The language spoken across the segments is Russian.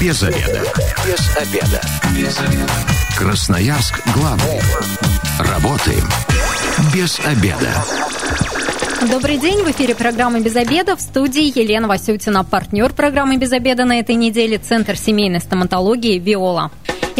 Без обеда. Без обеда. Без обеда. Красноярск главный. Работаем без обеда. Добрый день, в эфире программы «Без обеда» в студии Елена Васютина, партнер программы «Без обеда» на этой неделе, Центр семейной стоматологии «Виола».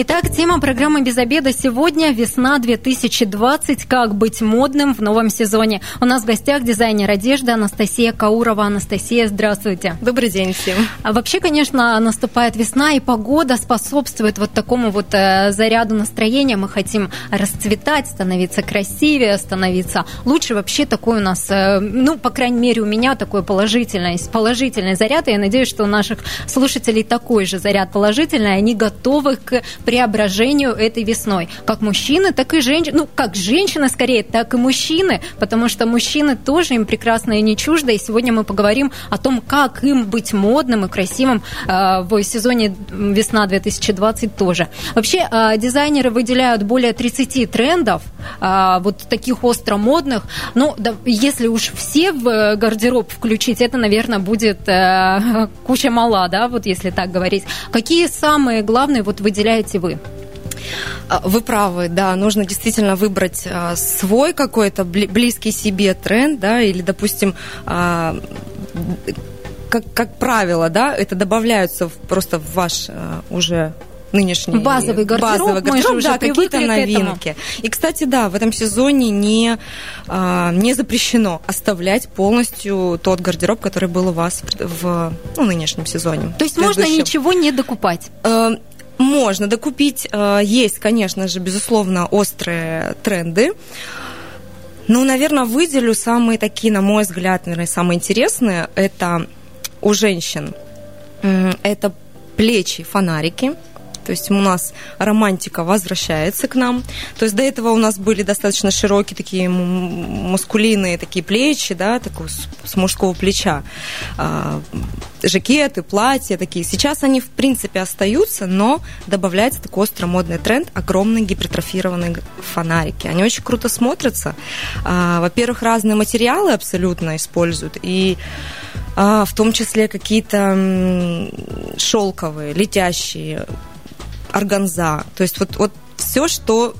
Итак, тема программы «Без обеда» сегодня – весна 2020. Как быть модным в новом сезоне? У нас в гостях дизайнер одежды Анастасия Каурова. Анастасия, здравствуйте. Добрый день всем. А вообще, конечно, наступает весна, и погода способствует вот такому вот э, заряду настроения. Мы хотим расцветать, становиться красивее, становиться лучше. Вообще такой у нас, э, ну, по крайней мере, у меня такой положительный, положительный заряд. И я надеюсь, что у наших слушателей такой же заряд положительный. Они готовы к преображению этой весной. Как мужчины, так и женщины. Ну, как женщины скорее, так и мужчины, потому что мужчины тоже им прекрасно и не чуждо. И сегодня мы поговорим о том, как им быть модным и красивым э, в сезоне весна 2020 тоже. Вообще, э, дизайнеры выделяют более 30 трендов, э, вот таких остро модных. Но да, если уж все в гардероб включить, это, наверное, будет э, куча мала, да, вот если так говорить. Какие самые главные вот выделяете вы? А, вы правы, да, нужно действительно выбрать а, свой какой-то близкий себе тренд, да, или, допустим, а, как, как правило, да, это добавляются просто в ваш уже нынешний базовый гардероб, базовый гардероб да, какие-то новинки. И, кстати, да, в этом сезоне не, не запрещено оставлять полностью тот гардероб, который был у вас в ну, нынешнем сезоне. То есть можно ничего не докупать? Э, можно докупить. Э, есть, конечно же, безусловно, острые тренды. Ну, наверное, выделю самые такие, на мой взгляд, наверное, самые интересные. Это у женщин. Это плечи, фонарики. То есть у нас романтика возвращается к нам. То есть до этого у нас были достаточно широкие такие мускулиные такие плечи, да, такой с мужского плеча. А, жакеты, платья такие. Сейчас они, в принципе, остаются, но добавляется такой остро модный тренд – огромные гипертрофированные фонарики. Они очень круто смотрятся. А, во-первых, разные материалы абсолютно используют. И а, в том числе какие-то шелковые, летящие, органза. То есть вот, вот все, что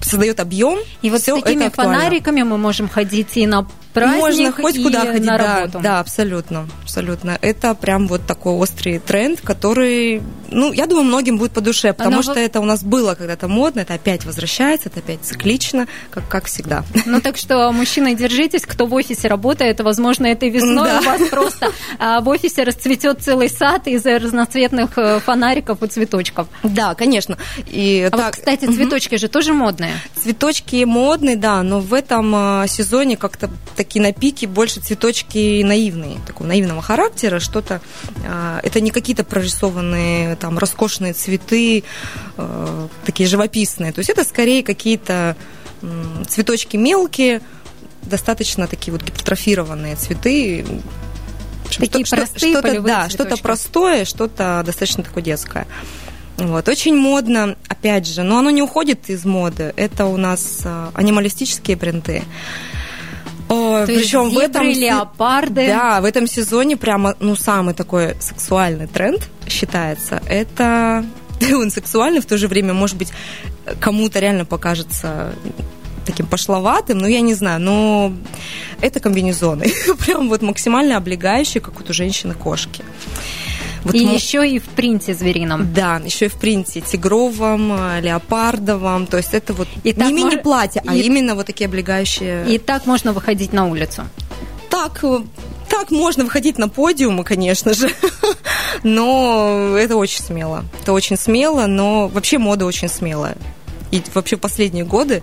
создает объем. И вот с такими фонариками мы можем ходить и на праздник Можно хоть куда ходить, на да, работу. да, абсолютно, абсолютно. Это прям вот такой острый тренд, который, ну, я думаю, многим будет по душе, потому Оно что в... это у нас было когда-то модно, это опять возвращается, это опять циклично, как, как всегда. Ну, так что, мужчины, держитесь, кто в офисе работает, возможно, этой весной да. у вас просто а, в офисе расцветет целый сад из разноцветных э, фонариков и цветочков. Да, конечно. И а так... вот, кстати, цветочки угу. же тоже модные. Цветочки модные, да, но в этом а, сезоне как-то такие на пике больше цветочки наивные, такого наивного характера, что-то, а, это не какие-то прорисованные там роскошные цветы, а, такие живописные, то есть это скорее какие-то цветочки мелкие, достаточно такие вот гипертрофированные цветы, Такие что, простые что-то, да, что-то простое, что-то достаточно такое детское. Вот, очень модно, опять же, но оно не уходит из моды. Это у нас а, анималистические принты. То причем в этом леопарды. Да, в этом сезоне прямо ну самый такой сексуальный тренд считается. Это он сексуальный в то же время, может быть, кому-то реально покажется таким пошловатым, ну, я не знаю, но это комбинезоны. Прям вот максимально облегающие, как вот у женщины-кошки. Вот и мы... еще и в принте зверином. Да, еще и в принте тигровом, э, леопардовом. То есть это вот и не мини-платье, мож... а и... именно вот такие облегающие. И так можно выходить на улицу. Так, э, так можно выходить на подиумы, конечно же, но это очень смело. Это очень смело, но вообще мода очень смелая и вообще последние годы,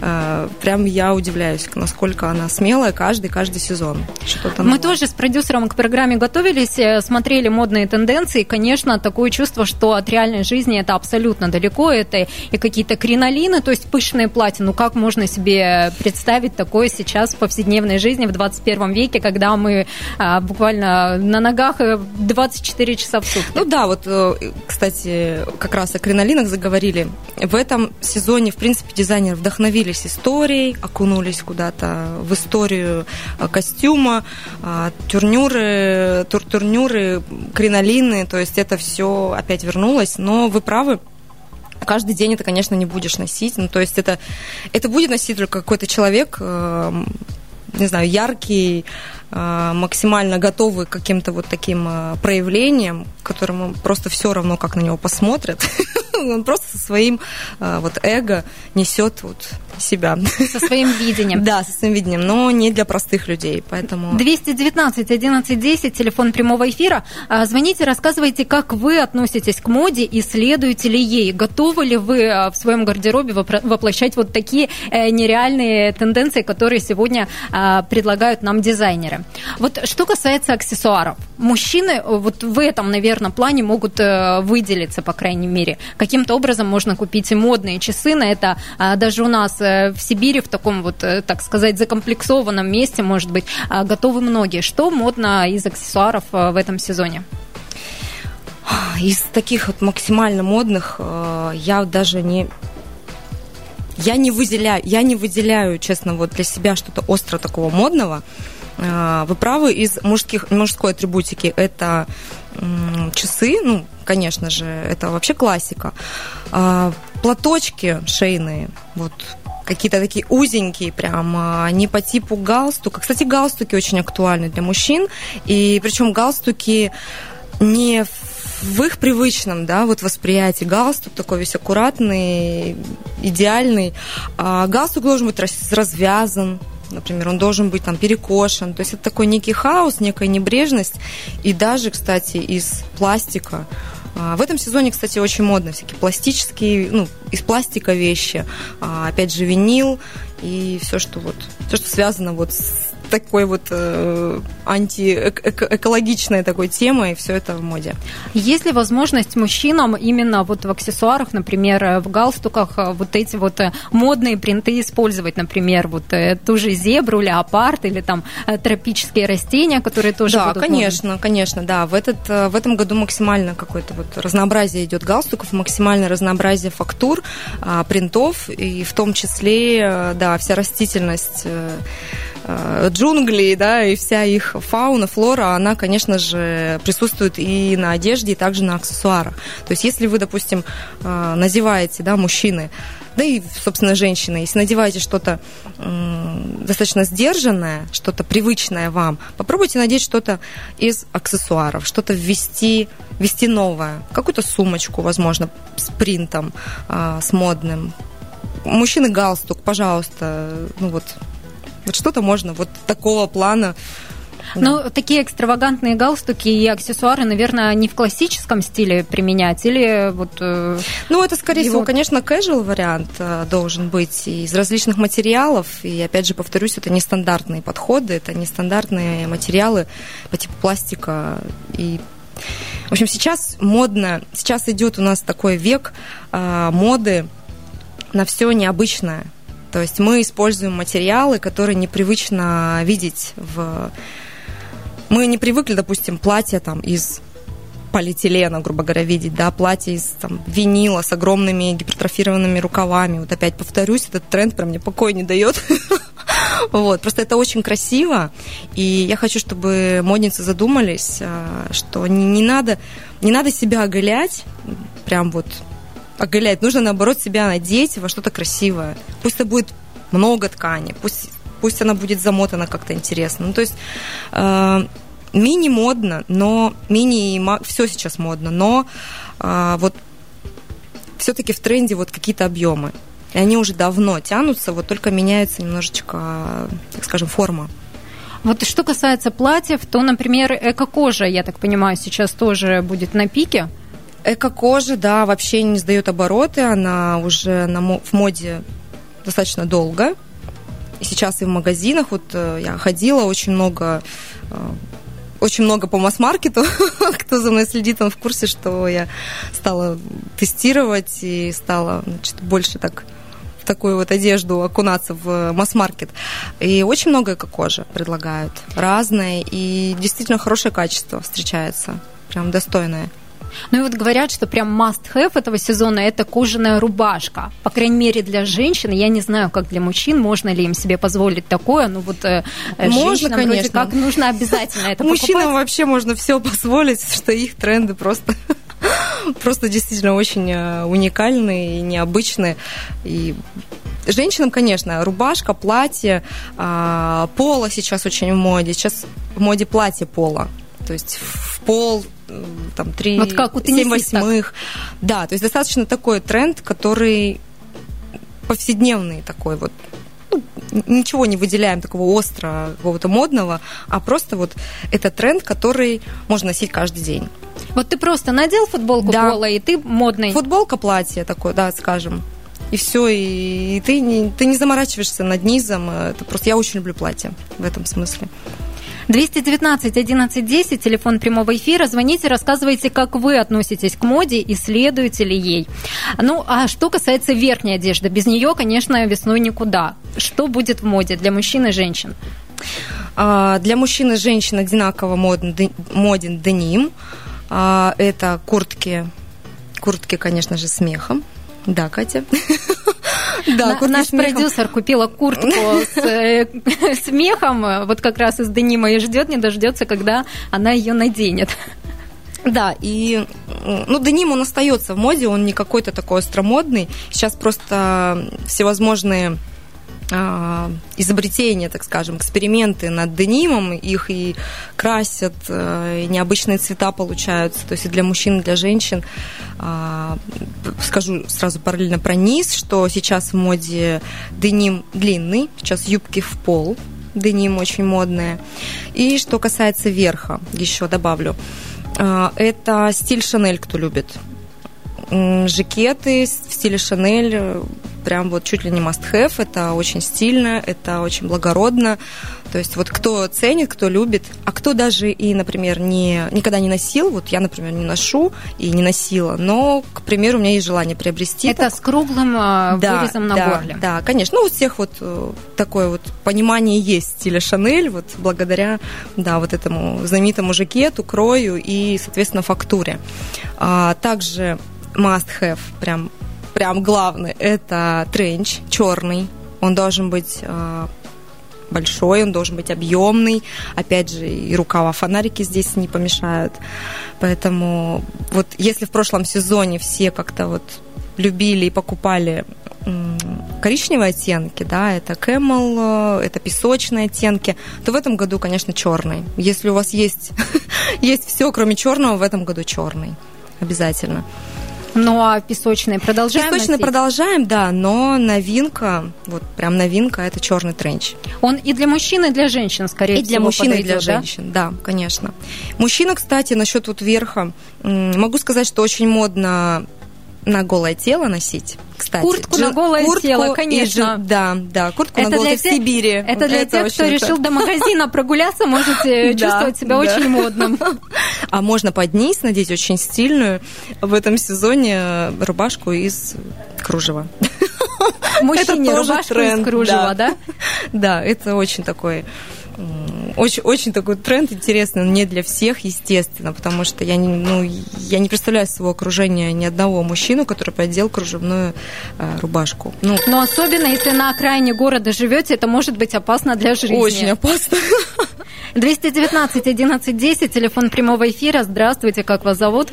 э, прям я удивляюсь, насколько она смелая каждый, каждый сезон. Что-то Мы тоже с продюсером к программе готовились, э, смотрели модные тенденции. Конечно, такое чувство, что от реальной жизни это абсолютно далеко. Это и какие-то кринолины, то есть пышные платья. Ну как можно себе представить такое сейчас в повседневной жизни в 21 веке, когда мы а, буквально на ногах 24 часа в сутки? Ну да, вот, кстати, как раз о кринолинах заговорили. В этом сезоне, в принципе, дизайнеры вдохновились историей, окунулись куда-то в историю э, костюма, э, турнюры, тур турнюры, кринолины, то есть это все опять вернулось. Но вы правы, каждый день это, конечно, не будешь носить. Ну, то есть это, это будет носить только какой-то человек, э, не знаю, яркий, максимально готовый к каким-то вот таким э, проявлениям, которому просто все равно, как на него посмотрят. Он просто со своим э, вот эго несет вот себя. Со своим видением. Да, со своим видением, но не для простых людей, поэтому... 219 11 10, телефон прямого эфира. А, звоните, рассказывайте, как вы относитесь к моде и следуете ли ей. Готовы ли вы в своем гардеробе воплощать вот такие нереальные тенденции, которые сегодня предлагают нам дизайнеры? Вот что касается аксессуаров. Мужчины вот в этом, наверное, плане могут выделиться, по крайней мере. Каким-то образом можно купить модные часы на это. А, даже у нас э, в Сибири, в таком вот, э, так сказать, закомплексованном месте, может быть, а, готовы многие. Что модно из аксессуаров э, в этом сезоне? Из таких вот максимально модных я даже не я не выделяю, я не выделяю, честно, вот для себя что-то остро такого модного. Вы правы, из мужских, мужской атрибутики это часы, ну, конечно же, это вообще классика. А, платочки шейные, вот какие-то такие узенькие, прям а, не по типу галстука. Кстати, галстуки очень актуальны для мужчин, и причем галстуки не в их привычном, да, вот восприятии галстук такой весь аккуратный, идеальный. А галстук должен быть развязан, например, он должен быть там перекошен. То есть это такой некий хаос, некая небрежность. И даже, кстати, из пластика а, в этом сезоне, кстати, очень модно всякие пластические, ну, из пластика вещи. А, опять же, винил и все, что вот, все, что связано вот с такой вот э, антиэкологичной такой темой, и все это в моде. Есть ли возможность мужчинам именно вот в аксессуарах, например, э, в галстуках, э, вот эти вот э, модные принты использовать, например, вот ту же зебру, леопард или там тропические растения, которые тоже Да, будут конечно, модны? конечно, да. В, этот, в этом году максимально какое-то вот разнообразие идет галстуков, максимальное разнообразие фактур, принтов, и в том числе, да, вся растительность Э, джунгли, да, и вся их фауна, флора, она, конечно же, присутствует и на одежде, и также на аксессуарах. То есть, если вы, допустим, э, надеваете, да, мужчины, да и, собственно, женщины, если надеваете что-то достаточно сдержанное, что-то привычное вам, попробуйте надеть что-то из аксессуаров, что-то ввести, ввести новое, какую-то сумочку, возможно, с принтом, э, с модным. Мужчины галстук, пожалуйста, ну вот вот что-то можно вот такого плана ну, да. такие экстравагантные галстуки и аксессуары, наверное, не в классическом стиле применять, или вот... Э, ну, это, скорее его... всего, конечно, casual вариант э, должен быть из различных материалов, и, опять же, повторюсь, это нестандартные подходы, это нестандартные материалы по типу пластика и в общем, сейчас модно, сейчас идет у нас такой век э, моды на все необычное. То есть мы используем материалы, которые непривычно видеть в... Мы не привыкли, допустим, платье там из полиэтилена, грубо говоря, видеть, да, платье из там, винила с огромными гипертрофированными рукавами. Вот опять повторюсь, этот тренд прям мне покоя не дает. Вот, просто это очень красиво, и я хочу, чтобы модницы задумались, а, что не, не надо, не надо себя оголять, прям вот оголять, нужно, наоборот, себя надеть во что-то красивое. Пусть это будет много ткани, пусть, пусть она будет замотана как-то интересно. Ну, то есть э, мини модно, но мини все сейчас модно, но э, вот все-таки в тренде вот какие-то объемы. И они уже давно тянутся, вот только меняется немножечко, так скажем, форма. Вот что касается платьев, то, например, эко-кожа, я так понимаю, сейчас тоже будет на пике. Эко-кожа, да, вообще не сдает обороты, она уже на, в моде достаточно долго. И сейчас и в магазинах, вот э, я ходила очень много, э, очень много по масс-маркету. Кто за мной следит, он в курсе, что я стала тестировать и стала значит, больше так в такую вот одежду окунаться в масс-маркет. И очень много эко-кожи предлагают, разные, и действительно хорошее качество встречается, прям достойное. Ну и вот говорят, что прям must-have этого сезона – это кожаная рубашка. По крайней мере, для женщин. Я не знаю, как для мужчин, можно ли им себе позволить такое. Ну вот э, можно, конечно. как нужно обязательно это Мужчинам покупать. вообще можно все позволить, что их тренды просто просто действительно очень э, уникальные и необычные. И женщинам, конечно, рубашка, платье, а, поло сейчас очень в моде. Сейчас в моде платье поло. То есть в пол там 3, вот как у 7 восьмых. Да, то есть достаточно такой тренд, который повседневный такой вот ну, ничего не выделяем такого остро, какого-то модного, а просто вот это тренд, который можно носить каждый день. Вот ты просто надел футболку да. пола, и ты модный. Футболка, платье такое, да, скажем. И все, и, и ты, не, ты не заморачиваешься над низом. Это просто я очень люблю платье в этом смысле. 219 11 10, телефон прямого эфира. Звоните, рассказывайте, как вы относитесь к моде и следуете ли ей. Ну, а что касается верхней одежды, без нее, конечно, весной никуда. Что будет в моде для мужчин и женщин? А, для мужчин и женщин одинаково моден, моден деним. А, это куртки, куртки, конечно же, с мехом. Да, Катя. Да, На, наш продюсер купила куртку с, э, с мехом, вот как раз из денима, и ждет, не дождется, когда она ее наденет. Да, и ну, деним он остается в моде, он не какой-то такой остромодный. Сейчас просто всевозможные изобретения, так скажем, эксперименты над денимом, их и красят, э, и необычные цвета получаются, то есть и для мужчин, и для женщин. А, скажу сразу параллельно про низ, что сейчас в моде деним длинный, сейчас юбки в пол, деним очень модная. И что касается верха, еще добавлю, а, это стиль Шанель, кто любит жакеты в стиле Шанель прям вот чуть ли не must-have. Это очень стильно, это очень благородно. То есть вот кто ценит, кто любит, а кто даже и, например, не, никогда не носил, вот я, например, не ношу и не носила, но, к примеру, у меня есть желание приобрести. Это так. с круглым э, да, вырезом на да, горле. Да, конечно. Ну, у всех вот э, такое вот понимание есть стиля Шанель, вот благодаря, да, вот этому знаменитому жакету, крою и, соответственно, фактуре. А, также must have, прям, прям главный, это тренч черный. Он должен быть э, большой, он должен быть объемный. Опять же, и рукава фонарики здесь не помешают. Поэтому вот если в прошлом сезоне все как-то вот любили и покупали коричневые оттенки, да, это кэмел, э, это песочные оттенки, то в этом году, конечно, черный. Если у вас есть, есть все, кроме черного, в этом году черный. Обязательно. Ну а песочные продолжаем? Песочные носить? продолжаем, да, но новинка, вот прям новинка, это черный тренч. Он и для мужчин, и для женщин, скорее и всего. И для мужчин, подойдет, и для да? женщин, да, конечно. Мужчина, кстати, насчет вот верха, могу сказать, что очень модно на голое тело носить. Кстати, куртку джин, на голое куртку тело, конечно. Джин, да, да, куртку это на голое в Сибири. Это для это тех, кто решил до магазина прогуляться, можете чувствовать себя очень модным. А можно под низ надеть очень стильную в этом сезоне рубашку из кружева. Мужчине рубашку из кружева, да? Да, это очень такой очень, очень такой тренд интересный, но не для всех, естественно, потому что я не, ну, я не представляю своего окружения ни одного мужчину, который подел кружевную э, рубашку. Ну, но особенно, если на окраине города живете, это может быть опасно для жизни. Очень опасно. 219 11 10, телефон прямого эфира. Здравствуйте, как вас зовут?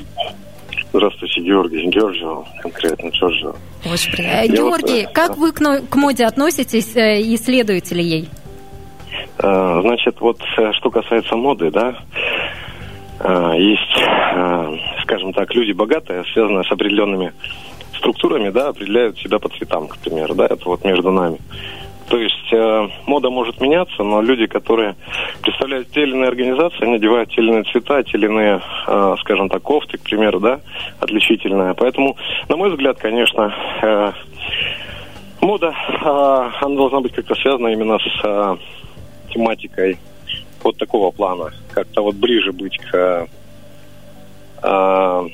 Здравствуйте, Георгий. Георгио, конкретно Джорджио. Очень приятно. Георгий, вот, как вы к моде относитесь э, и следуете ли ей? Э, значит, вот э, что касается моды, да, э, есть, скажем так, люди богатые, связанные с определенными структурами, да, определяют себя по цветам, к примеру, да, это вот между нами. То есть э, мода может меняться, но люди, которые представляют те или иные организации, они одевают те или иные цвета, те или иные, э, скажем так, кофты, к примеру, да, отличительные. Поэтому, на мой взгляд, конечно, э, мода, э, она должна быть как-то связана именно с э, тематикой вот такого плана. Как-то вот ближе быть к... А,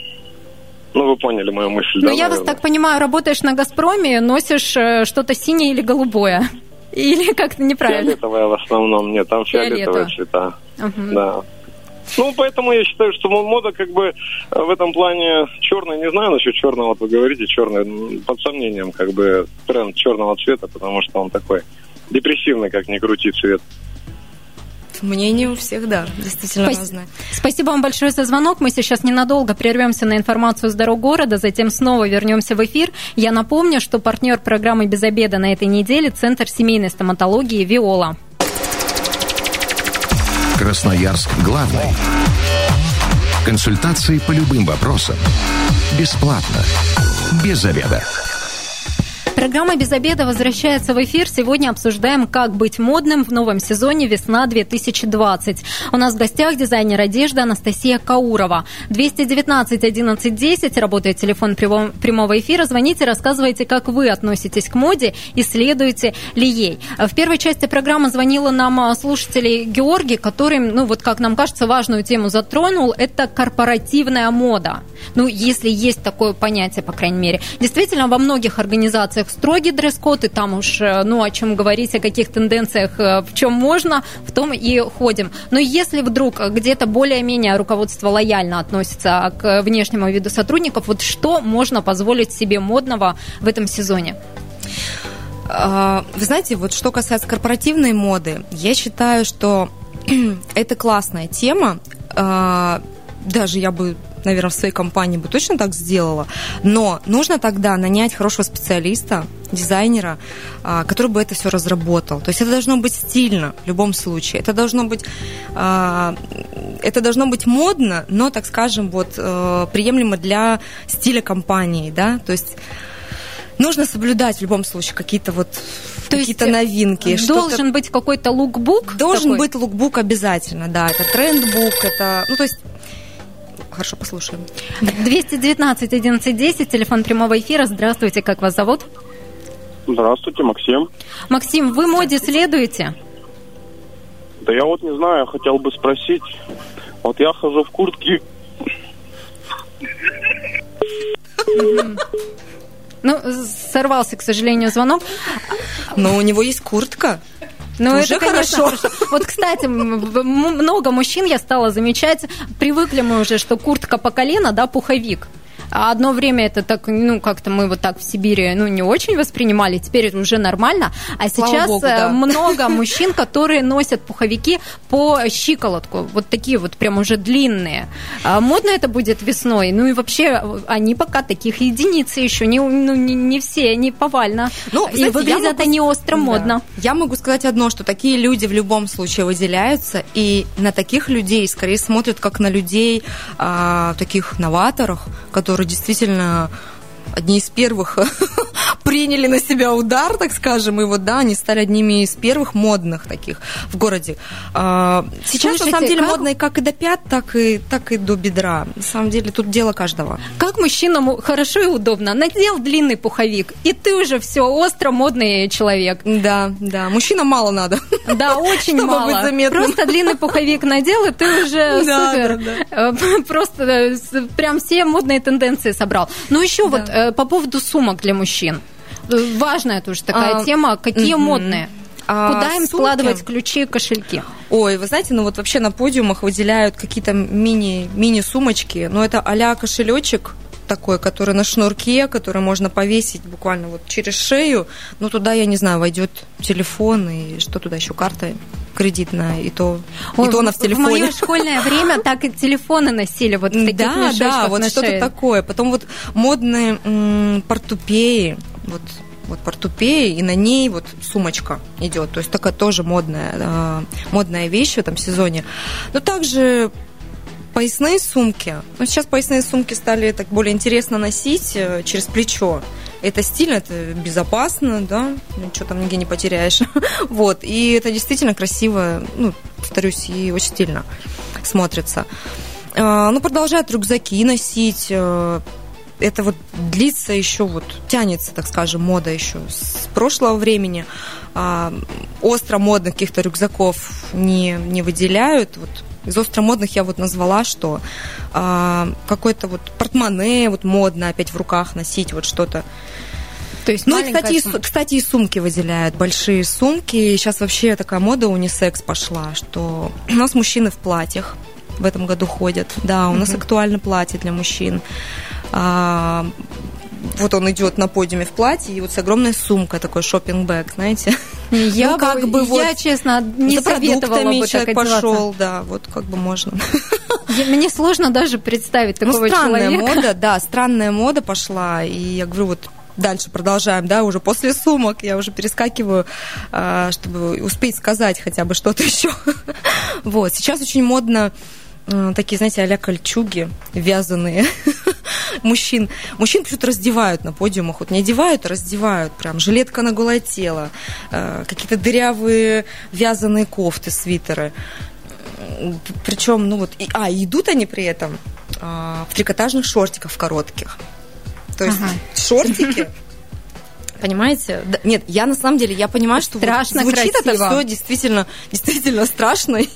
ну, вы поняли мою мысль, Ну, да, я наверное? вас так понимаю, работаешь на «Газпроме», носишь э, что-то синее или голубое? Или как-то неправильно? Фиолетовое в основном, нет, там фиолетовые цвета, угу. да. Ну, поэтому я считаю, что мода как бы э, в этом плане черная, не знаю насчет черного, вот вы говорите, черный, под сомнением как бы тренд черного цвета, потому что он такой депрессивный, как ни крути цвет. Мнение у всех, да, действительно Спас... разное. Спасибо вам большое за звонок. Мы сейчас ненадолго прервемся на информацию с дорог города, затем снова вернемся в эфир. Я напомню, что партнер программы «Без обеда» на этой неделе – Центр семейной стоматологии «Виола». Красноярск главный. Консультации по любым вопросам. Бесплатно. Без заведа. Программа «Без обеда» возвращается в эфир. Сегодня обсуждаем, как быть модным в новом сезоне «Весна-2020». У нас в гостях дизайнер одежды Анастасия Каурова. 219 11 10, работает телефон прямого эфира. Звоните, рассказывайте, как вы относитесь к моде и следуете ли ей. В первой части программы звонила нам а, слушатель Георгий, который, ну вот как нам кажется, важную тему затронул. Это корпоративная мода. Ну, если есть такое понятие, по крайней мере. Действительно, во многих организациях строгий дресс-код, и там уж, э, ну, о чем говорить, о каких тенденциях, э, в чем можно, в том и ходим. Но если вдруг где-то более-менее руководство лояльно относится к внешнему виду сотрудников, вот что можно позволить себе модного в этом сезоне? А, вы знаете, вот что касается корпоративной моды, я считаю, что это классная тема. А, даже я бы наверное, в своей компании бы точно так сделала. Но нужно тогда нанять хорошего специалиста, дизайнера, а, который бы это все разработал. То есть это должно быть стильно в любом случае. Это должно быть, а, это должно быть модно, но, так скажем, вот э, приемлемо для стиля компании, да. То есть нужно соблюдать в любом случае какие-то вот то какие-то новинки. Должен быть какой-то лукбук? Должен такой? быть лукбук обязательно, да. Это трендбук, это, ну то есть Хорошо, послушаем. 219 11 10, телефон прямого эфира. Здравствуйте, как вас зовут? Здравствуйте, Максим. Максим, вы моде следуете? Да я вот не знаю, хотел бы спросить. Вот я хожу в куртке. Ну, сорвался, к сожалению, звонок. Но у него есть куртка. Ну, это, конечно, хорошо. хорошо. Вот, кстати, много мужчин я стала замечать, привыкли мы уже, что куртка по колено, да, пуховик. А одно время это так, ну, как-то мы вот так в Сибири, ну, не очень воспринимали, теперь это уже нормально. А сейчас Богу, да. Э, много мужчин, которые носят пуховики по щиколотку, вот такие вот прям уже длинные. А модно это будет весной, ну и вообще они пока таких единицы еще, не, ну, не, не все, не повально. Ну, и выглядят могу... они остро модно. Да. Я могу сказать одно, что такие люди в любом случае выделяются, и на таких людей скорее смотрят как на людей, а, таких новаторах, которые которые действительно одни из первых приняли на себя удар, так скажем, и вот, да, они стали одними из первых модных таких в городе. А, сейчас, Слушайте, на самом деле, как... модные как и до пят, так и, так и до бедра. На самом деле, тут дело каждого. Как мужчинам хорошо и удобно. Надел длинный пуховик, и ты уже все остро модный человек. Да, да. Мужчинам мало надо. Да, очень мало. Быть заметным. Просто длинный пуховик надел, и ты уже супер. Э, просто э, прям все модные тенденции собрал. Ну, еще вот э, по поводу сумок для мужчин. Важная тоже такая а, тема. Какие угу. модные? А, Куда им сумки? складывать ключи и кошельки? Ой, вы знаете, ну вот вообще на подиумах выделяют какие-то мини, мини-сумочки. Но это а кошелечек, такой, который на шнурке, который можно повесить буквально вот через шею. Ну, туда, я не знаю, войдет телефон и что туда еще, карта кредитная, и то, Ой, и то она в телефоне. В мое школьное время так и телефоны носили, вот в таких Да, да, вот что-то такое. Потом вот модные м- портупеи, вот вот портупея, и на ней вот сумочка идет. То есть такая тоже модная, э, модная вещь в этом сезоне. Но также поясные сумки. Ну, сейчас поясные сумки стали так более интересно носить э, через плечо. Это стильно, это безопасно, да, ничего там нигде не потеряешь. вот, и это действительно красиво, ну, повторюсь, и очень стильно смотрится. А, ну, продолжают рюкзаки носить, э, это вот длится еще, вот тянется, так скажем, мода еще с прошлого времени. А, остро модных каких-то рюкзаков не, не выделяют. Вот из остромодных я вот назвала, что а, какой-то вот портмоне вот модно опять в руках носить, вот что-то. То есть ну, и, кстати, и, кстати, и сумки выделяют, большие сумки. Сейчас вообще такая мода унисекс пошла, что у нас мужчины в платьях, в этом году ходят. Да, у нас актуально платье для мужчин. А, вот он идет на подиуме в платье, и вот с огромной сумкой, такой шопинг-бэг, знаете. Я Ну, как бы вот я, честно, не за советовала бы так человек одеваться. пошел, да, вот как бы можно. Мне сложно даже представить Ну, такого странная человека. мода, да, странная мода пошла, и я говорю, вот дальше продолжаем, да, уже после сумок я уже перескакиваю, а, чтобы успеть сказать хотя бы что-то еще. Вот, сейчас очень модно такие, знаете, а-ля кольчуги вязаные. Мужчин, мужчин почему-то раздевают на подиумах. Вот не одевают, а раздевают. Прям жилетка на голое тело, э, какие-то дырявые вязаные кофты, свитеры. Причем, ну вот, и, а, идут они при этом а, в трикотажных шортиках коротких. То есть Ага. шортики, понимаете? Да, нет, я на самом деле, я понимаю, что вот Страшно звучит это красиво. все действительно, действительно страшно и,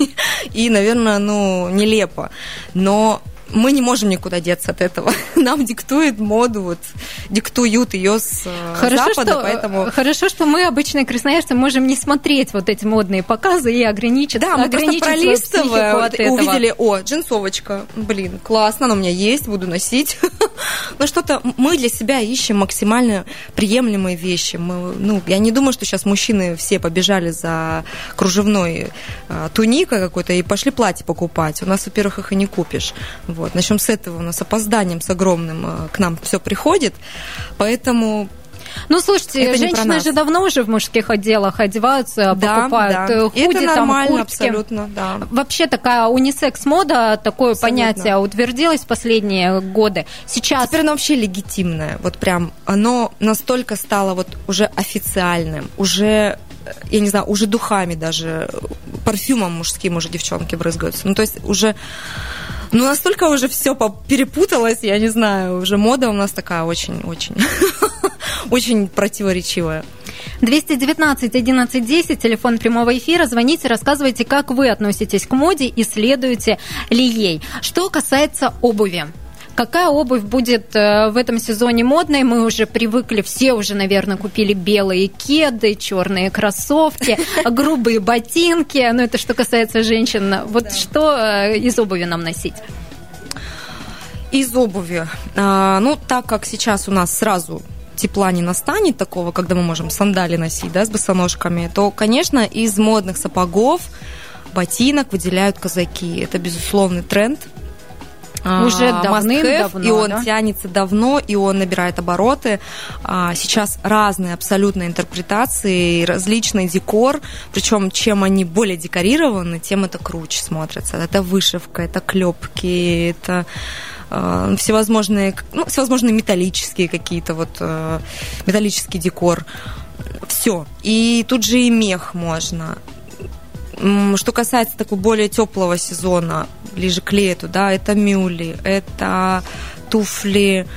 и, наверное, ну, нелепо. Но мы не можем никуда деться от этого. Нам диктует моду, вот, диктуют ее с э, Хорошо Запада, что, поэтому... хорошо, что мы, обычные красноярцы, можем не смотреть вот эти модные показы и ограничить, Да, мы просто ограничить свою психику пролистывая, от вот, этого. увидели, о, джинсовочка, блин, классно, она у меня есть, буду носить. Но что-то мы для себя ищем максимально приемлемые вещи. Мы, ну, я не думаю, что сейчас мужчины все побежали за кружевной э, туникой какой-то и пошли платье покупать. У нас, во-первых, их и не купишь. Вот. Начнем с этого. У нас опозданием с огромным э, к нам все приходит. Поэтому Ну, слушайте, Это женщины же давно уже в мужских отделах одеваются, да, покупают да. э, худи, это там, куртки. абсолютно, да. Вообще такая унисекс-мода, такое Абсолютно. понятие утвердилось в последние годы. Сейчас Теперь оно вообще легитимное. Вот прям оно настолько стало вот уже официальным, уже э, я не знаю, уже духами даже, э, парфюмом мужским уже девчонки брызгаются. Ну, то есть уже ну, настолько уже все перепуталось, я не знаю, уже мода у нас такая очень-очень, очень противоречивая. 219 11 10, телефон прямого эфира. Звоните, рассказывайте, как вы относитесь к моде и следуете ли ей. Что касается обуви. Какая обувь будет э, в этом сезоне модной? Мы уже привыкли, все уже, наверное, купили белые кеды, черные кроссовки, грубые ботинки. Но это что касается женщин. Вот что э, из обуви нам носить? Из обуви. А, ну, так как сейчас у нас сразу тепла не настанет такого, когда мы можем сандали носить, да, с босоножками, то, конечно, из модных сапогов, ботинок выделяют казаки. Это безусловный тренд. А, Уже давным-давно, И он да? тянется давно, и он набирает обороты. А, Сейчас разные абсолютно интерпретации, различный декор. Причем, чем они более декорированы, тем это круче смотрится. Это вышивка, это клепки, это э, всевозможные, ну, всевозможные металлические какие-то вот металлический декор. Все. И тут же и мех можно. Что касается такого более теплого сезона, ближе к лету, да, это мюли, это туфли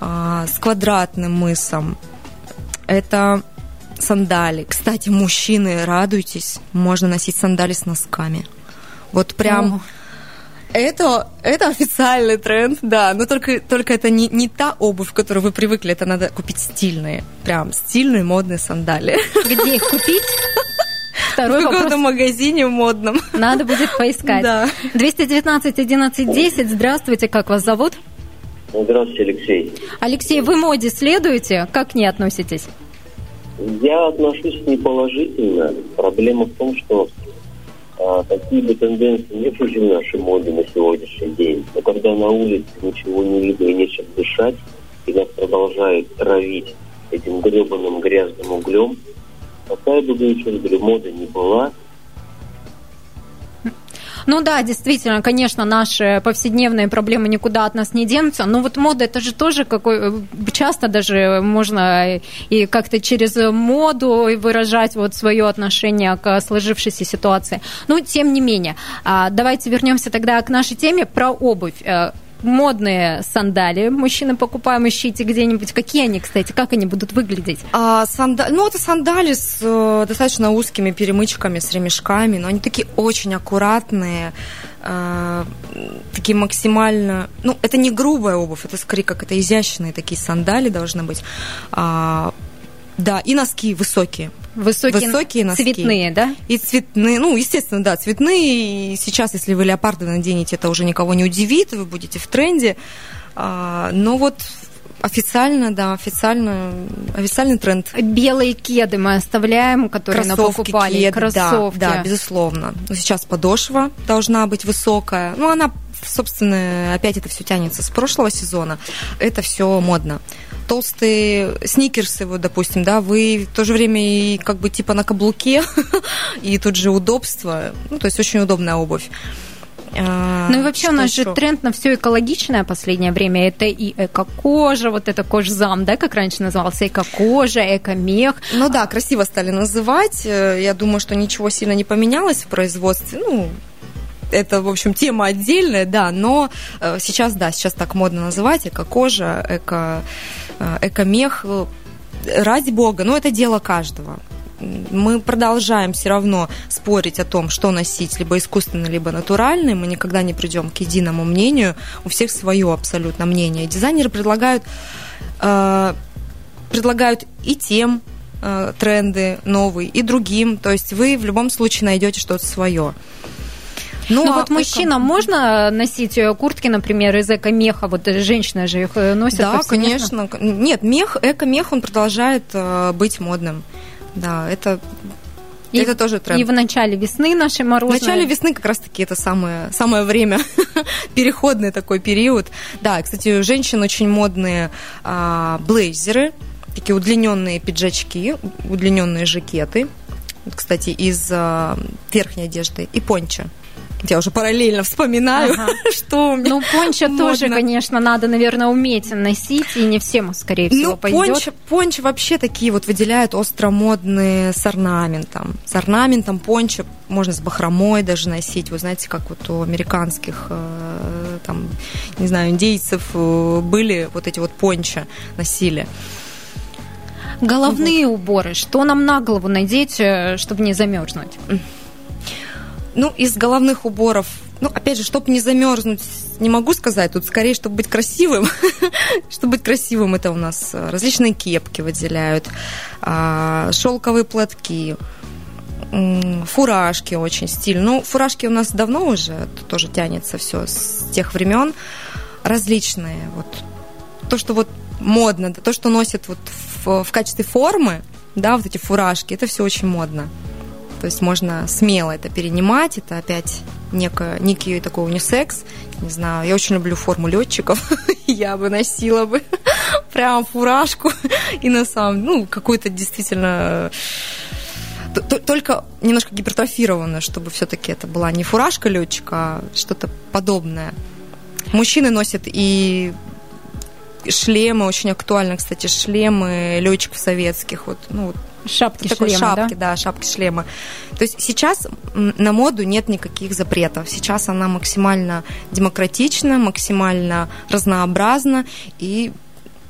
а, с квадратным мысом, это сандали. Кстати, мужчины, радуйтесь, можно носить сандали с носками. Вот прям... О. Это, это официальный тренд, да, но только, только это не, не та обувь, к которой вы привыкли, это надо купить стильные, прям стильные модные сандали. Где их купить? В Второй вопрос. каком-то магазине модном. Надо будет поискать. Да. 219 11 10. Здравствуйте, как вас зовут? Здравствуйте, Алексей. Алексей, вы моде следуете? Как к ней относитесь? Я отношусь неположительно. Проблема в том, что а, такие бы тенденции не чужды в нашей моде на сегодняшний день. Но когда на улице ничего не видно и нечем дышать, и нас продолжают травить этим гребаным грязным углем, какая бы, раз говорю, мода не была, Ну да, действительно, конечно, наши повседневные проблемы никуда от нас не денутся. Но вот мода это же тоже какой часто даже можно и как-то через моду выражать вот свое отношение к сложившейся ситуации. Но тем не менее, а, давайте вернемся тогда к нашей теме про обувь. Модные сандали мужчины покупаем, ищите где-нибудь. Какие они, кстати, как они будут выглядеть? А, санда... Ну, это сандали с э, достаточно узкими перемычками, с ремешками, но они такие очень аккуратные, э, такие максимально... Ну, это не грубая обувь, это скорее как это изящные такие сандали должны быть. А, Да, и носки высокие. Высокие, Высокие носки. цветные, да? И цветные, ну, естественно, да, цветные. И сейчас, если вы леопарды наденете, это уже никого не удивит, вы будете в тренде. А, но вот официально, да, официально, официальный тренд. Белые кеды мы оставляем, которые мы покупали. кед, Кроссовки. Да, да, безусловно. Но сейчас подошва должна быть высокая. Ну, она, собственно, опять это все тянется с прошлого сезона. Это все модно толстые сникерсы, вот, допустим, да, вы в то же время и как бы типа на каблуке, и тут же удобство, ну, то есть очень удобная обувь. А, Ну и вообще что у нас еще? же тренд на все экологичное последнее время. Это и эко-кожа, вот это кожзам, да, как раньше назывался, эко-кожа, эко-мех. Ну да, красиво стали называть. Э, Я думаю, что ничего сильно не поменялось в производстве. Ну, это, в общем, тема отдельная, да, но э, сейчас, да, сейчас так модно называть, эко-кожа, эко, э, эко-мех, ради бога, но это дело каждого. Мы продолжаем все равно спорить о том, что носить, либо искусственный, либо натуральный. Мы никогда не придем к единому мнению. У всех свое абсолютно мнение. Дизайнеры предлагают э, предлагают и тем э, тренды новые, и другим. То есть вы в любом случае найдете что-то свое. Ну, а вот эко- мужчинам можно носить э, куртки, например, из эко-меха? Вот э, женщины же их э, носят Да, конечно. Нет, мех, эко-мех, он продолжает быть модным. Да, это, И- это тоже тренд. И в начале весны нашей В морозной. начале весны как раз-таки это самое, самое время, переходный такой период. Да, кстати, у женщин очень модные а, блейзеры, такие удлиненные пиджачки, удлиненные жакеты. Кстати, из а, верхней одежды и пончо. Я уже параллельно вспоминаю, Ага. что у меня Ну, тоже, модно. конечно, надо, наверное, уметь носить, и не всем, скорее всего, Ну, пойдет. пончо, пончо вообще такие вот выделяют остромодные с орнаментом. С орнаментом пончо можно с бахромой даже носить. Вы знаете, как вот у американских э, там, не знаю, индейцев э, были вот эти вот пончо носили. Головные уборы. Что нам на голову надеть, э, чтобы не замерзнуть? Ну, из головных уборов, ну, опять же, чтобы не замерзнуть, не могу сказать. Тут скорее, чтобы быть красивым. чтобы быть красивым, это у нас э, различные кепки выделяют, а, шелковые платки, фуражки очень стиль. Ну, фуражки у нас давно уже тоже тянется все с тех времен. Различные. Вот то, что вот модно, то, что носят вот в, в качестве формы, да, вот эти фуражки, это все очень модно. То есть можно смело это перенимать, это опять некое, некий такой унисекс. Не знаю, я очень люблю форму летчиков. я бы носила бы прям фуражку и на самом, ну, какую-то действительно т- только немножко гипертрофированную, чтобы все-таки это была не фуражка летчика, а что-то подобное. Мужчины носят и шлемы, очень актуально, кстати, шлемы летчиков советских, вот, ну, вот Шапки, такой шлемы, шапки, да? да? шапки, шлемы. То есть сейчас на моду нет никаких запретов. Сейчас она максимально демократична, максимально разнообразна и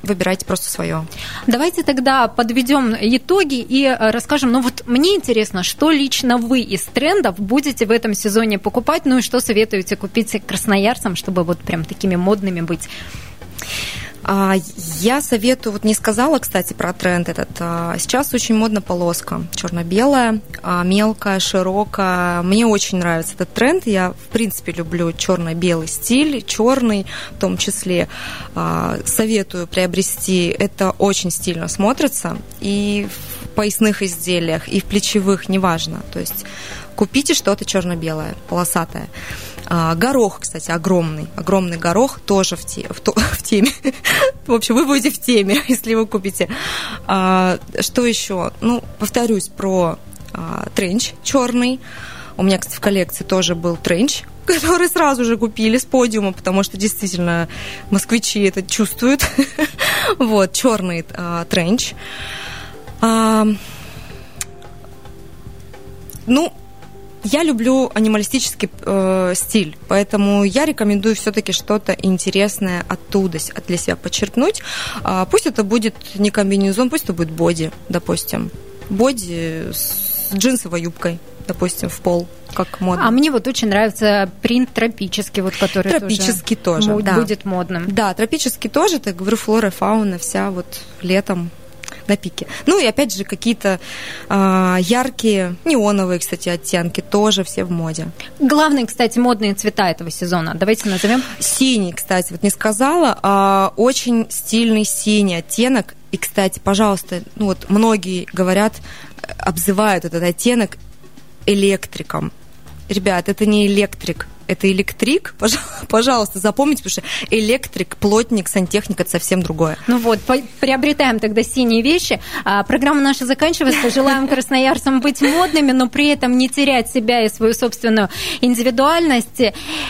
выбирайте просто свое. Давайте тогда подведем итоги и э, расскажем. Ну вот мне интересно, что лично вы из трендов будете в этом сезоне покупать, ну и что советуете купить красноярцам, чтобы вот прям такими модными быть? А, Я советую, вот не сказала, кстати, про тренд этот. а, Сейчас очень модна полоска черно-белая, а, мелкая, широкая. Мне очень нравится этот тренд. Я, в принципе, люблю черно-белый стиль, черный в том числе. Советую приобрести. Это очень стильно смотрится. И в поясных изделиях, и в плечевых, неважно. То есть купите что-то черно-белое, полосатое. А, горох, кстати, огромный. Огромный горох тоже в, те- в, то- в теме. В общем, вы будете в теме, если вы купите. А, что еще? Ну, повторюсь про а, тренч черный. У меня, кстати, в коллекции тоже был тренч, который сразу же купили с подиума, потому что действительно москвичи это чувствуют. Вот, черный тренч. Ну, я люблю анималистический э, стиль, поэтому я рекомендую все-таки что-то интересное оттуда для себя подчеркнуть. А, пусть это будет не комбинезон, пусть это будет боди, допустим. Боди с джинсовой юбкой, допустим, в пол, как модно. А мне вот очень нравится принт тропический, вот который Тропический тоже, мо- да. будет модным. Да, тропический тоже, так говорю, флора, фауна, вся вот летом на пике. Ну и опять же какие-то э, яркие, неоновые, кстати, оттенки тоже все в моде. Главные, кстати, модные цвета этого сезона. Давайте назовем. Синий, кстати, вот не сказала, а очень стильный синий оттенок. И, кстати, пожалуйста, ну вот многие говорят, обзывают этот оттенок электриком. Ребят, это не электрик, это электрик, пожалуйста, запомните, потому что электрик, плотник, сантехник – это совсем другое. Ну вот, приобретаем тогда синие вещи. А, программа наша заканчивается. Желаем красноярцам быть модными, но при этом не терять себя и свою собственную индивидуальность.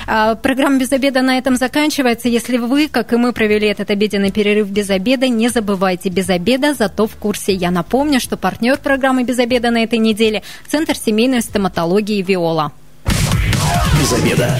А, программа «Без обеда» на этом заканчивается. Если вы, как и мы, провели этот обеденный перерыв без обеда, не забывайте без обеда, зато в курсе. Я напомню, что партнер программы «Без обеда» на этой неделе – Центр семейной стоматологии «Виола» без обеда.